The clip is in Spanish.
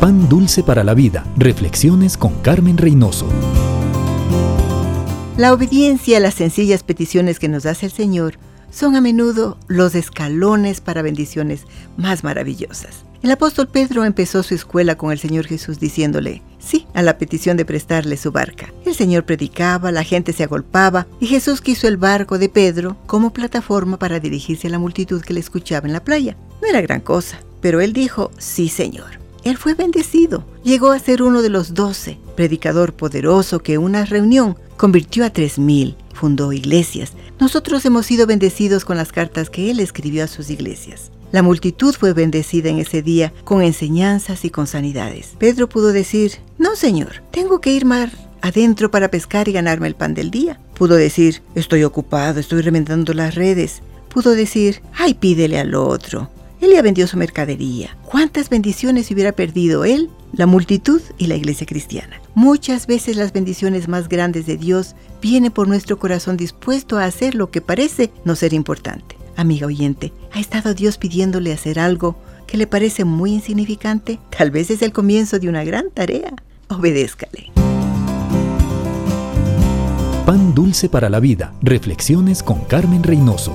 Pan Dulce para la Vida. Reflexiones con Carmen Reynoso. La obediencia a las sencillas peticiones que nos hace el Señor son a menudo los escalones para bendiciones más maravillosas. El apóstol Pedro empezó su escuela con el Señor Jesús diciéndole sí a la petición de prestarle su barca. El Señor predicaba, la gente se agolpaba y Jesús quiso el barco de Pedro como plataforma para dirigirse a la multitud que le escuchaba en la playa. No era gran cosa, pero él dijo sí Señor. Él fue bendecido. Llegó a ser uno de los doce, predicador poderoso que una reunión convirtió a tres mil, fundó iglesias. Nosotros hemos sido bendecidos con las cartas que él escribió a sus iglesias. La multitud fue bendecida en ese día con enseñanzas y con sanidades. Pedro pudo decir, no señor, tengo que ir mar adentro para pescar y ganarme el pan del día. Pudo decir, estoy ocupado, estoy remendando las redes. Pudo decir, ay, pídele al otro. Él ya vendió su mercadería. ¿Cuántas bendiciones hubiera perdido él, la multitud y la iglesia cristiana? Muchas veces las bendiciones más grandes de Dios vienen por nuestro corazón dispuesto a hacer lo que parece no ser importante. Amiga oyente, ¿ha estado Dios pidiéndole hacer algo que le parece muy insignificante? Tal vez es el comienzo de una gran tarea. Obedézcale. Pan dulce para la vida. Reflexiones con Carmen Reynoso.